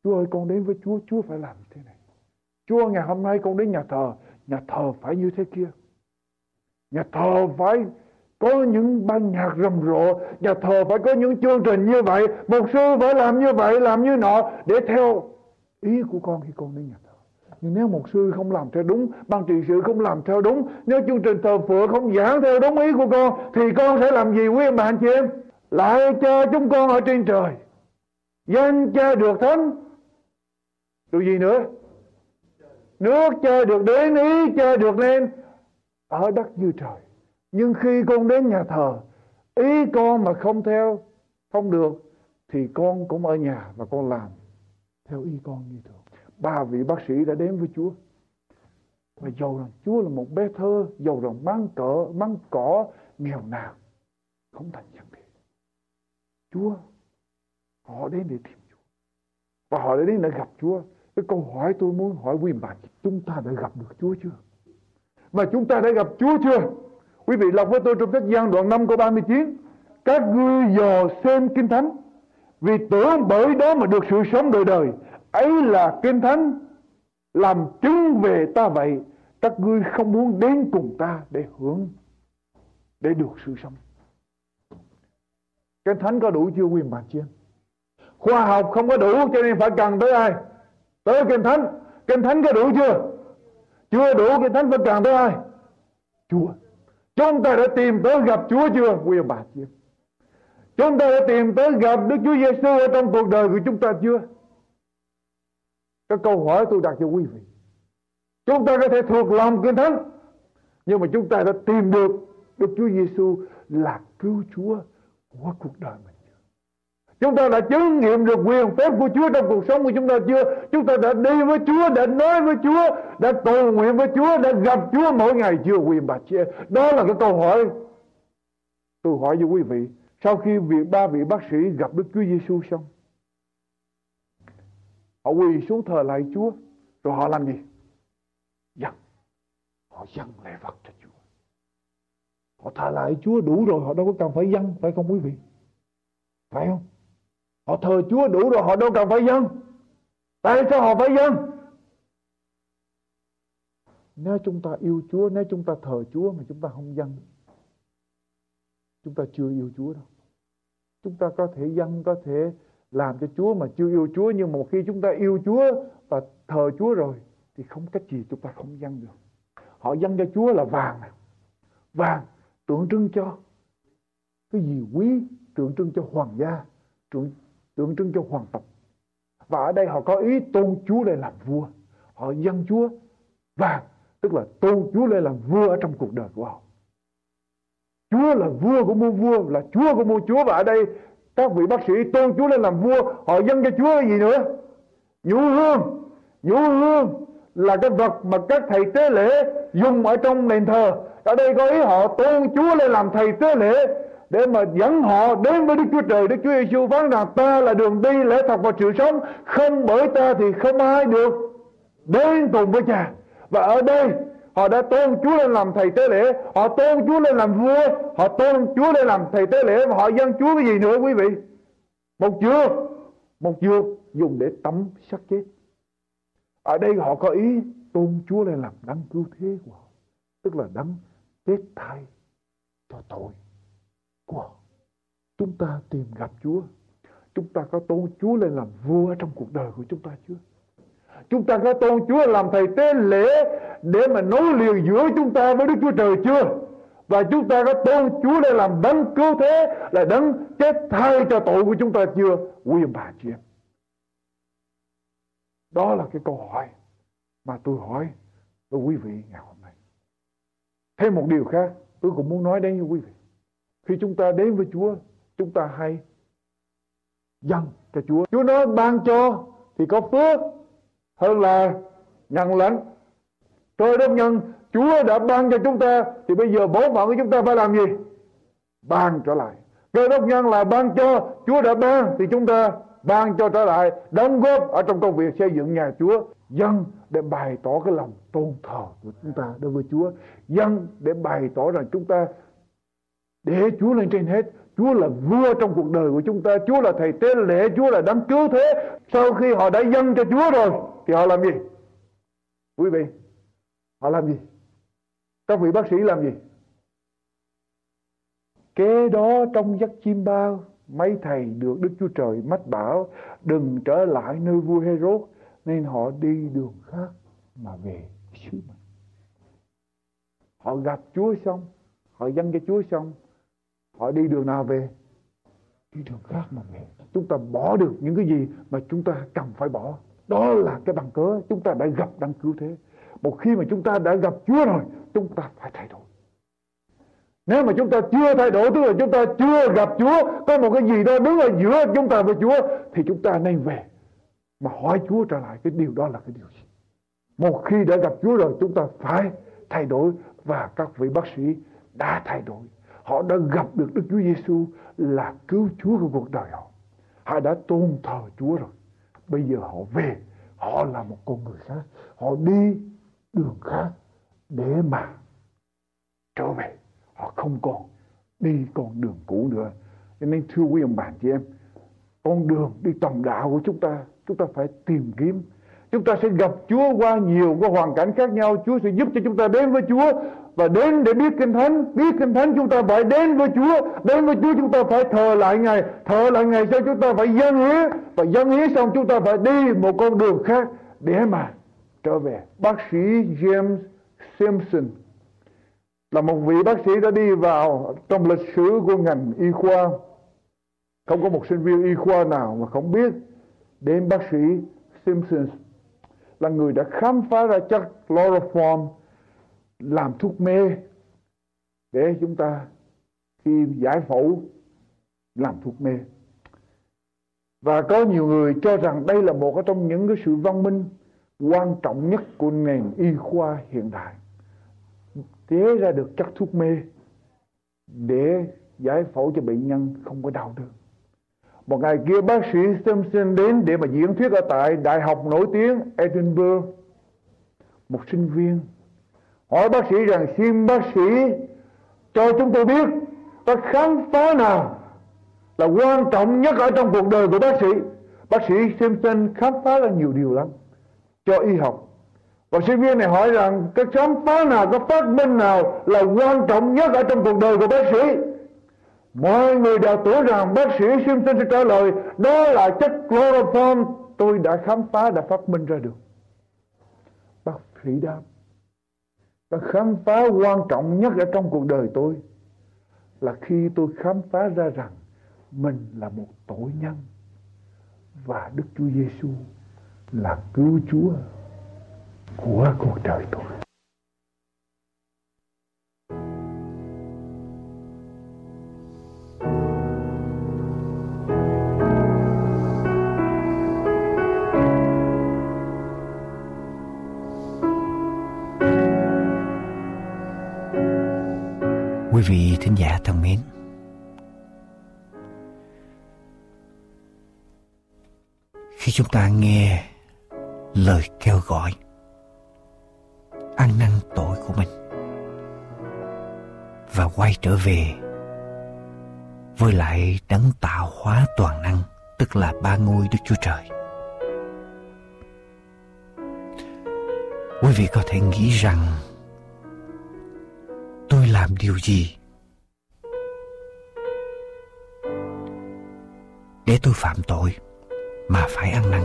Chúa ơi con đến với Chúa, Chúa phải làm thế này. Chúa ngày hôm nay con đến nhà thờ, nhà thờ phải như thế kia. Nhà thờ phải có những ban nhạc rầm rộ, nhà thờ phải có những chương trình như vậy, một sư phải làm như vậy, làm như nọ để theo ý của con khi con đến nhà thờ. Nhưng nếu một sư không làm theo đúng, ban trị sự không làm theo đúng, nếu chương trình thờ phượng không giảng theo đúng ý của con, thì con sẽ làm gì quý em bà anh chị em? Lại cho chúng con ở trên trời. Danh cha được thánh. Điều gì nữa? Nước cha được đến ý cha được lên ở đất như trời. Nhưng khi con đến nhà thờ, ý con mà không theo, không được, thì con cũng ở nhà và con làm theo ý con như thường. Ba vị bác sĩ đã đến với Chúa. Và giàu rằng Chúa là một bé thơ, giàu rằng mang cỡ, mang cỏ, nghèo nàn, không thành nhân. Chúa, họ đến để tìm Chúa. Và họ đã đến để gặp Chúa. Cái câu hỏi tôi muốn hỏi quý bà, chúng ta đã gặp được Chúa chưa? Mà chúng ta đã gặp Chúa chưa? Quý vị đọc với tôi trong sách Giăng đoạn 5 câu 39. Các ngươi dò xem Kinh Thánh. Vì tưởng bởi đó mà được sự sống đời đời. Ấy là Kinh Thánh làm chứng về ta vậy. Các ngươi không muốn đến cùng ta để hưởng, để được sự sống. Cái Thánh có đủ chưa quyền bàn chiên? Khoa học không có đủ, cho nên phải cần tới ai? Tới Kinh Thánh. Kinh Thánh có đủ chưa? Chưa đủ, Kinh Thánh phải cần tới ai? Chúa. Chúng ta đã tìm tới gặp Chúa chưa? quyền bàn chị Chúng ta đã tìm tới gặp Đức Chúa Giêsu ở trong cuộc đời của chúng ta chưa? Cái câu hỏi tôi đặt cho quý vị. Chúng ta có thể thuộc lòng Kinh Thánh. Nhưng mà chúng ta đã tìm được Đức Chúa Giêsu là cứu Chúa của cuộc đời mình. Chúng ta đã chứng nghiệm được quyền phép của Chúa trong cuộc sống của chúng ta chưa? Chúng ta đã đi với Chúa, đã nói với Chúa, đã cầu nguyện với Chúa, đã gặp Chúa mỗi ngày chưa quyền bạch chưa? Đó là cái câu hỏi tôi hỏi với quý vị. Sau khi vị ba vị bác sĩ gặp Đức Chúa Giêsu xong, họ quỳ xuống thờ lại Chúa, rồi họ làm gì? Dâng. Họ dâng lễ vật cho Chúa. Họ thờ lại Chúa đủ rồi, họ đâu có cần phải dâng, phải không quý vị? Phải không? Họ thờ Chúa đủ rồi họ đâu cần phải dâng. Tại sao họ phải dâng? Nếu chúng ta yêu Chúa, nếu chúng ta thờ Chúa mà chúng ta không dâng, chúng ta chưa yêu Chúa đâu. Chúng ta có thể dâng, có thể làm cho Chúa mà chưa yêu Chúa, nhưng một khi chúng ta yêu Chúa và thờ Chúa rồi, thì không cách gì chúng ta không dâng được. Họ dâng cho Chúa là vàng. Vàng tượng trưng cho cái gì quý, tượng trưng cho hoàng gia, tượng, tượng trưng cho hoàng tộc. Và ở đây họ có ý tôn Chúa lên làm vua. Họ dân Chúa vàng, tức là tôn Chúa lên làm vua ở trong cuộc đời của họ. Chúa là vua của muôn vua, là Chúa của muôn Chúa. Và ở đây các vị bác sĩ tôn Chúa lên làm vua, họ dân cho Chúa cái gì nữa? Nhũ hương. Nhũ hương là cái vật mà các thầy tế lễ dùng ở trong đền thờ. Ở đây có ý họ tôn Chúa lên làm thầy tế lễ để mà dẫn họ đến với Đức Chúa Trời. Đức Chúa Giêsu phán rằng ta là đường đi lẽ thật và sự sống, không bởi ta thì không ai được đến cùng với Cha. Và ở đây họ đã tôn Chúa lên làm thầy tế lễ, họ tôn Chúa lên làm vua, họ tôn Chúa lên làm thầy tế lễ và họ dân Chúa cái gì nữa quý vị? Một dược, một dược dùng để tắm xác chết. Ở đây họ có ý tôn Chúa lên làm đấng cứu thế của họ, tức là đấng chết thay cho tội của chúng ta tìm gặp Chúa. Chúng ta có tôn Chúa lên làm vua trong cuộc đời của chúng ta chưa? Chúng ta có tôn Chúa làm thầy tế lễ để mà nối liền giữa chúng ta với Đức Chúa Trời chưa? Và chúng ta có tôn Chúa để làm đấng cứu thế, là đấng chết thay cho tội của chúng ta chưa? Quý ông bà chị em. Đó là cái câu hỏi mà tôi hỏi với quý vị ngày hôm. Thêm một điều khác tôi cũng muốn nói đến với quý vị. Khi chúng ta đến với Chúa, chúng ta hay dâng cho Chúa. Chúa nói ban cho thì có phước hơn là nhận lãnh. Trời đất nhân Chúa đã ban cho chúng ta thì bây giờ bổn phận của chúng ta phải làm gì? Ban trở lại. Cơ đốc nhân là ban cho Chúa đã ban thì chúng ta ban cho trở lại đóng góp ở trong công việc xây dựng nhà Chúa dân để bày tỏ cái lòng tôn thờ của chúng ta đối với Chúa dân để bày tỏ rằng chúng ta để Chúa lên trên hết. Chúa là vua trong cuộc đời của chúng ta. Chúa là thầy tế lễ. Chúa là đấng cứu thế. Sau khi họ đã dâng cho Chúa rồi, thì họ làm gì? Quý vị, họ làm gì? Các vị bác sĩ làm gì? Kế đó trong giấc chim bao, mấy thầy được Đức Chúa Trời mách bảo, đừng trở lại nơi vua Herod nên họ đi đường khác mà về xứ mình. Họ gặp Chúa xong, họ dâng cho Chúa xong, họ đi đường nào về? Đi đường khác mà về. Chúng ta bỏ được những cái gì mà chúng ta cần phải bỏ. Đó là cái bằng cớ chúng ta đã gặp đăng cứu thế. Một khi mà chúng ta đã gặp Chúa rồi, chúng ta phải thay đổi. Nếu mà chúng ta chưa thay đổi Tức là chúng ta chưa gặp Chúa Có một cái gì đó đứng ở giữa chúng ta với Chúa Thì chúng ta nên về Mà hỏi Chúa trở lại cái điều đó là cái điều gì Một khi đã gặp Chúa rồi Chúng ta phải thay đổi và các vị bác sĩ đã thay đổi. Họ đã gặp được Đức Chúa Giêsu Là cứu Chúa của cuộc đời họ. Họ đã tôn thờ Chúa rồi. Bây giờ họ về, Họ là một con người khác. Họ đi đường khác Để mà trở về. Họ không còn đi con đường cũ nữa. Cho nên, thưa quý ông bà chị em, con đường đi tầm đạo của chúng ta chúng ta phải tìm kiếm chúng ta sẽ gặp Chúa qua nhiều, qua hoàn cảnh khác nhau. Chúa sẽ giúp cho chúng ta đến với Chúa và đến để biết kinh thánh. Biết kinh thánh chúng ta phải đến với Chúa, đến với Chúa chúng ta phải thờ lại Ngài. Thờ lại Ngài sau chúng ta phải dân hiến và dân hiến xong chúng ta phải đi một con đường khác để mà trở về. Bác sĩ James Simpson là một vị bác sĩ đã đi vào trong lịch sử của ngành y khoa. Không có một sinh viên y khoa nào mà không biết đến bác sĩ Simpson là người đã khám phá ra chất chloroform, làm thuốc mê để chúng ta khi giải phẫu làm thuốc mê và có nhiều người cho rằng đây là một trong những cái sự văn minh quan trọng nhất của nền y khoa hiện đại chế ra được chất thuốc mê để giải phẫu cho bệnh nhân không có đau đớn. Một ngày kia bác sĩ Simpson đến để mà diễn thuyết ở tại Đại học nổi tiếng Edinburgh. Một sinh viên hỏi bác sĩ rằng xin bác sĩ cho chúng tôi biết các khám phá nào là quan trọng nhất ở trong cuộc đời của bác sĩ. Bác sĩ Simpson khám phá ra nhiều điều lắm cho y học và sinh viên này hỏi rằng cái khám phá nào, cái phát minh nào là quan trọng nhất ở trong cuộc đời của bác sĩ? Mọi người đều tưởng rằng bác sĩ Simpson sẽ trả lời đó là chất chloroform tôi đã khám phá, đã phát minh ra được. Bác sĩ đáp, Và khám phá quan trọng nhất ở trong cuộc đời tôi là khi tôi khám phá ra rằng mình là một tội nhân và Đức Chúa Giêsu là cứu Chúa của cuộc đời tôi thân mến, khi chúng ta nghe lời kêu gọi ăn năn tội của mình và quay trở về với lại đấng tạo hóa toàn năng tức là ba ngôi Đức Chúa Trời. Quý vị có thể nghĩ rằng tôi làm điều gì để tôi phạm tội mà phải ăn năn.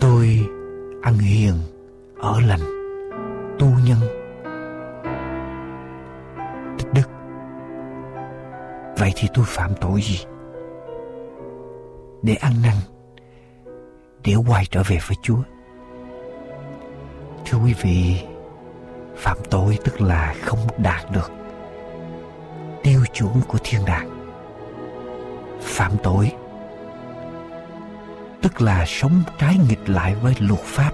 Tôi ăn hiền ở lành, tu nhân. Tích đức. Vậy thì tôi phạm tội gì? Để ăn năn, để quay trở về với chúa. Thưa quý vị, phạm tội tức là không đạt được tiêu chuẩn của thiên đàng phạm tội. Tức là sống trái nghịch lại với luật pháp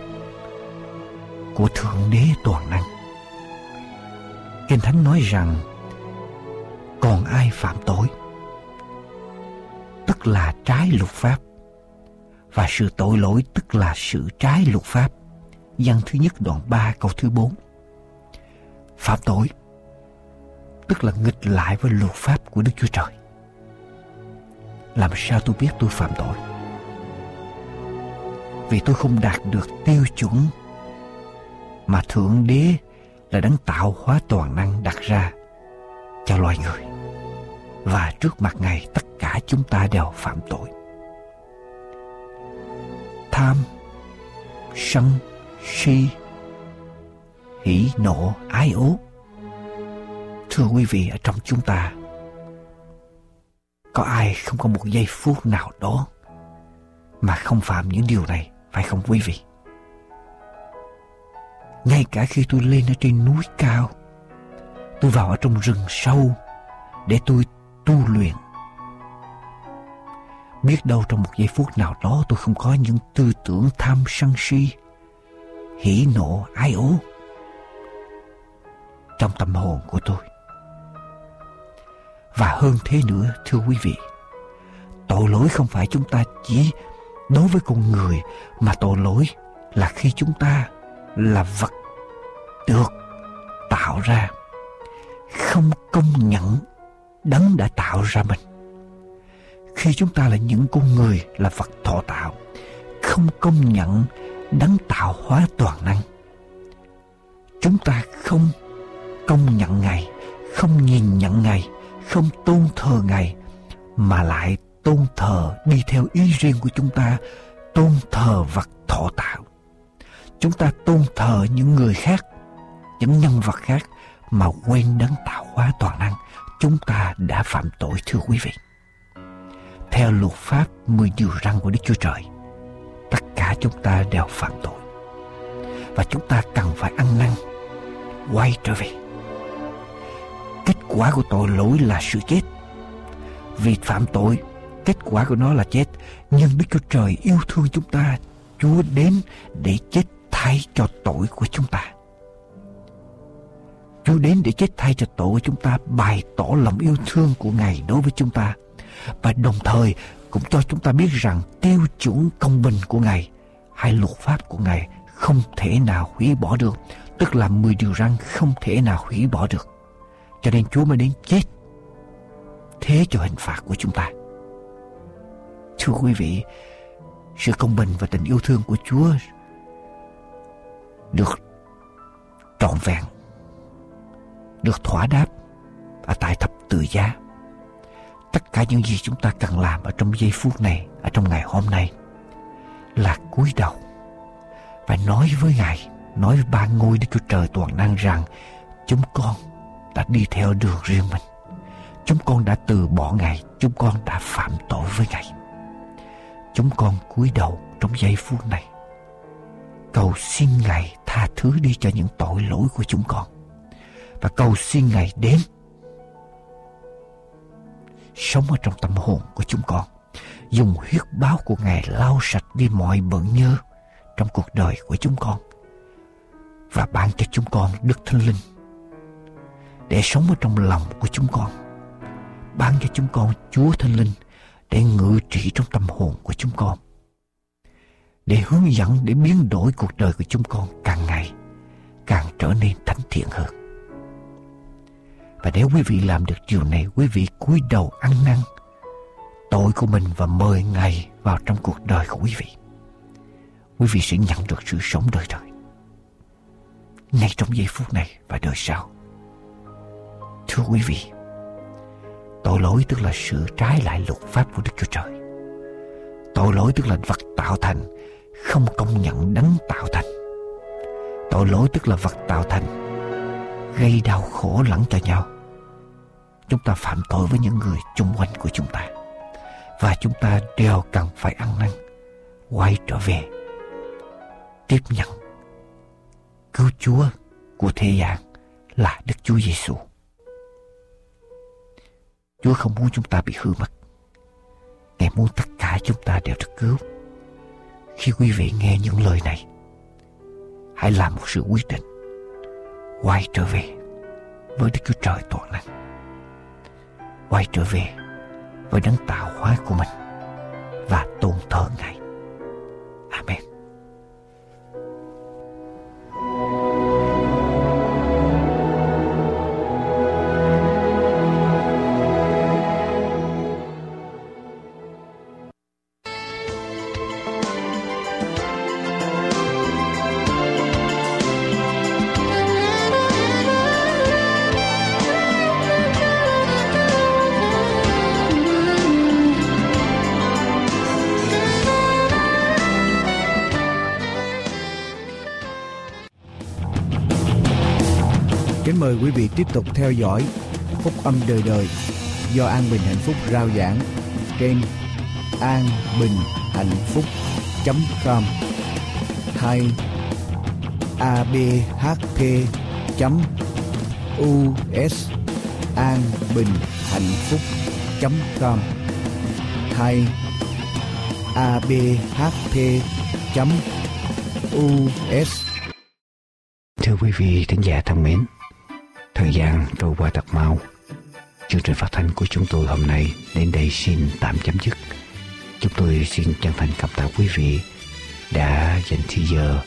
của thượng đế toàn năng. Kinh thánh nói rằng, còn ai phạm tội? Tức là trái luật pháp. Và sự tội lỗi tức là sự trái luật pháp. Văn thứ nhất đoạn 3 câu thứ 4 phạm tội tức là nghịch lại với luật pháp của Đức Chúa Trời làm sao tôi biết tôi phạm tội vì tôi không đạt được tiêu chuẩn mà Thượng Đế là đấng tạo hóa toàn năng đặt ra cho loài người. Và trước mặt Ngài tất cả chúng ta đều phạm tội. Tham, sân, si, hỉ nộ, ái ố. Thưa quý vị, ở trong chúng ta có ai không có một giây phút nào đó mà không phạm những điều này, phải không quý vị? Ngay cả khi tôi lên ở trên núi cao Tôi vào ở trong rừng sâu Để tôi tu luyện Biết đâu trong một giây phút nào đó tôi không có những tư tưởng tham sân si Hỉ nộ ái ố Trong tâm hồn của tôi và hơn thế nữa, thưa quý vị, Tội lỗi không phải chúng ta chỉ đối với con người, Mà tội lỗi là khi chúng ta là vật được tạo ra, không công nhận đấng đã tạo ra mình. Khi chúng ta là những con người, là vật thọ tạo, không công nhận đấng tạo hóa toàn năng, chúng ta không công nhận ngài, không nhìn nhận ngài không tôn thờ ngài, mà lại tôn thờ đi theo ý riêng của chúng ta, tôn thờ vật thọ tạo. Chúng ta tôn thờ những người khác, những nhân vật khác mà quên đấng tạo hóa toàn năng. Chúng ta đã phạm tội, thưa quý vị. Theo luật pháp mười điều răn của Đức Chúa Trời, tất cả chúng ta đều phạm tội. Và chúng ta cần phải ăn năn, quay trở về kết quả của tội lỗi là sự chết. Vì phạm tội, kết quả của nó là chết. Nhưng Đức Chúa Trời yêu thương chúng ta. Chúa đến để chết thay cho tội của chúng ta. Chúa đến để chết thay cho tội của chúng ta, bày tỏ lòng yêu thương của Ngài đối với chúng ta. Và đồng thời cũng cho chúng ta biết rằng tiêu chuẩn công bình của Ngài hay luật pháp của Ngài không thể nào hủy bỏ được. Tức là 10 điều răn không thể nào hủy bỏ được cho nên Chúa mới đến chết thế cho hình phạt của chúng ta thưa quý vị sự công bình và tình yêu thương của Chúa được trọn vẹn, được thỏa đáp ở tại thập tự giá. Tất cả những gì chúng ta cần làm ở trong giây phút này, ở trong ngày hôm nay là cúi đầu và nói với Ngài, nói với ba ngôi Đức Chúa Trời toàn năng rằng chúng con đã đi theo đường riêng mình. Chúng con đã từ bỏ Ngài, chúng con đã phạm tội với Ngài. Chúng con cúi đầu trong giây phút này. Cầu xin Ngài tha thứ đi cho những tội lỗi của chúng con. Và cầu xin Ngài đến. Sống ở trong tâm hồn của chúng con. Dùng huyết báo của Ngài lau sạch đi mọi bận nhơ trong cuộc đời của chúng con. Và ban cho chúng con Đức Thánh Linh để sống ở trong lòng của chúng con ban cho chúng con Chúa Thánh Linh để ngự trị trong tâm hồn của chúng con để hướng dẫn để biến đổi cuộc đời của chúng con càng ngày càng trở nên thánh thiện hơn. Và nếu quý vị làm được điều này, quý vị cúi đầu ăn năn tội của mình và mời Ngài vào trong cuộc đời của quý vị. Quý vị sẽ nhận được sự sống đời đời. Ngay trong giây phút này và đời sau. Thưa quý vị, tội lỗi tức là sự trái lại luật pháp của Đức Chúa Trời. Tội lỗi tức là vật tạo thành không công nhận đấng tạo thành. Tội lỗi tức là vật tạo thành gây đau khổ lẫn cho nhau. Chúng ta phạm tội với những người chung quanh của chúng ta. Và chúng ta đều cần phải ăn năn quay trở về tiếp nhận cứu chúa của thế gian là đức chúa giêsu chúa không muốn chúng ta bị hư mất Ngài muốn tất cả chúng ta đều được cứu. Khi quý vị nghe những lời này, hãy làm một sự quyết định. Quay trở về với Đức Chúa Trời toàn năng. Quay trở về với đấng tạo hóa của mình và tôn thờ Ngài. Vị tiếp tục theo dõi Phúc âm đời đời do An Bình Hạnh Phúc rao giảng trên an bình hạnh phúc com hay abhp us an bình hạnh phúc com hay abhp us Thưa quý vị thính giả thân mến, thời gian trôi qua thật mau. Chương trình phát thanh của chúng tôi hôm nay đến đây xin tạm chấm dứt. Chúng tôi xin chân thành cảm tạ quý vị đã dành thời giờ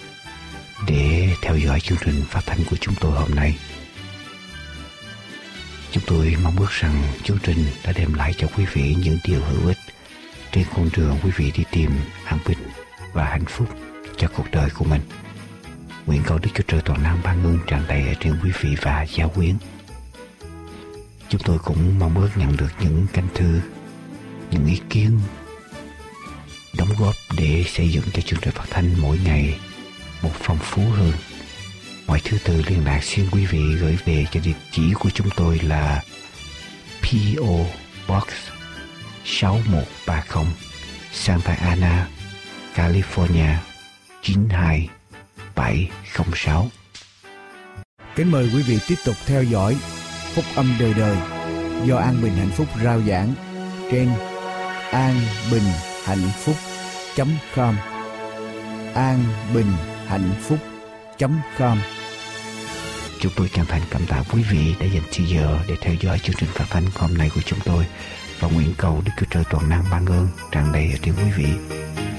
để theo dõi chương trình phát thanh của chúng tôi hôm nay. Chúng tôi mong ước rằng chương trình đã đem lại cho quý vị những điều hữu ích trên con đường quý vị đi tìm an bình và hạnh phúc cho cuộc đời của mình. Nguyện cầu Đức Chúa Trời toàn năng ban ơn tràn đầy ở trên quý vị và giáo quyến. Chúng tôi cũng mong ước nhận được những canh thư, những ý kiến, đóng góp để xây dựng cho chương trình phát thanh mỗi ngày một phong phú hơn. Mọi thứ từ liên lạc xin quý vị gửi về cho địa chỉ của chúng tôi là PO Box 6130 Santa Ana, California 92 706. Kính mời quý vị tiếp tục theo dõi Phúc âm đời đời do An Bình Hạnh Phúc rao giảng trên an bình hạnh phúc com an bình hạnh phúc com Chúng tôi chân thành cảm tạ quý vị đã dành thời giờ để theo dõi chương trình phát thanh hôm nay của chúng tôi và nguyện cầu Đức Chúa Trời toàn năng ban ơn tràn đầy ở trên quý vị.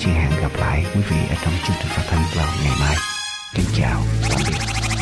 Xin hẹn gặp lại quý vị ở trong chương trình phát thanh vào ngày mai. Kính chào, tạm biệt.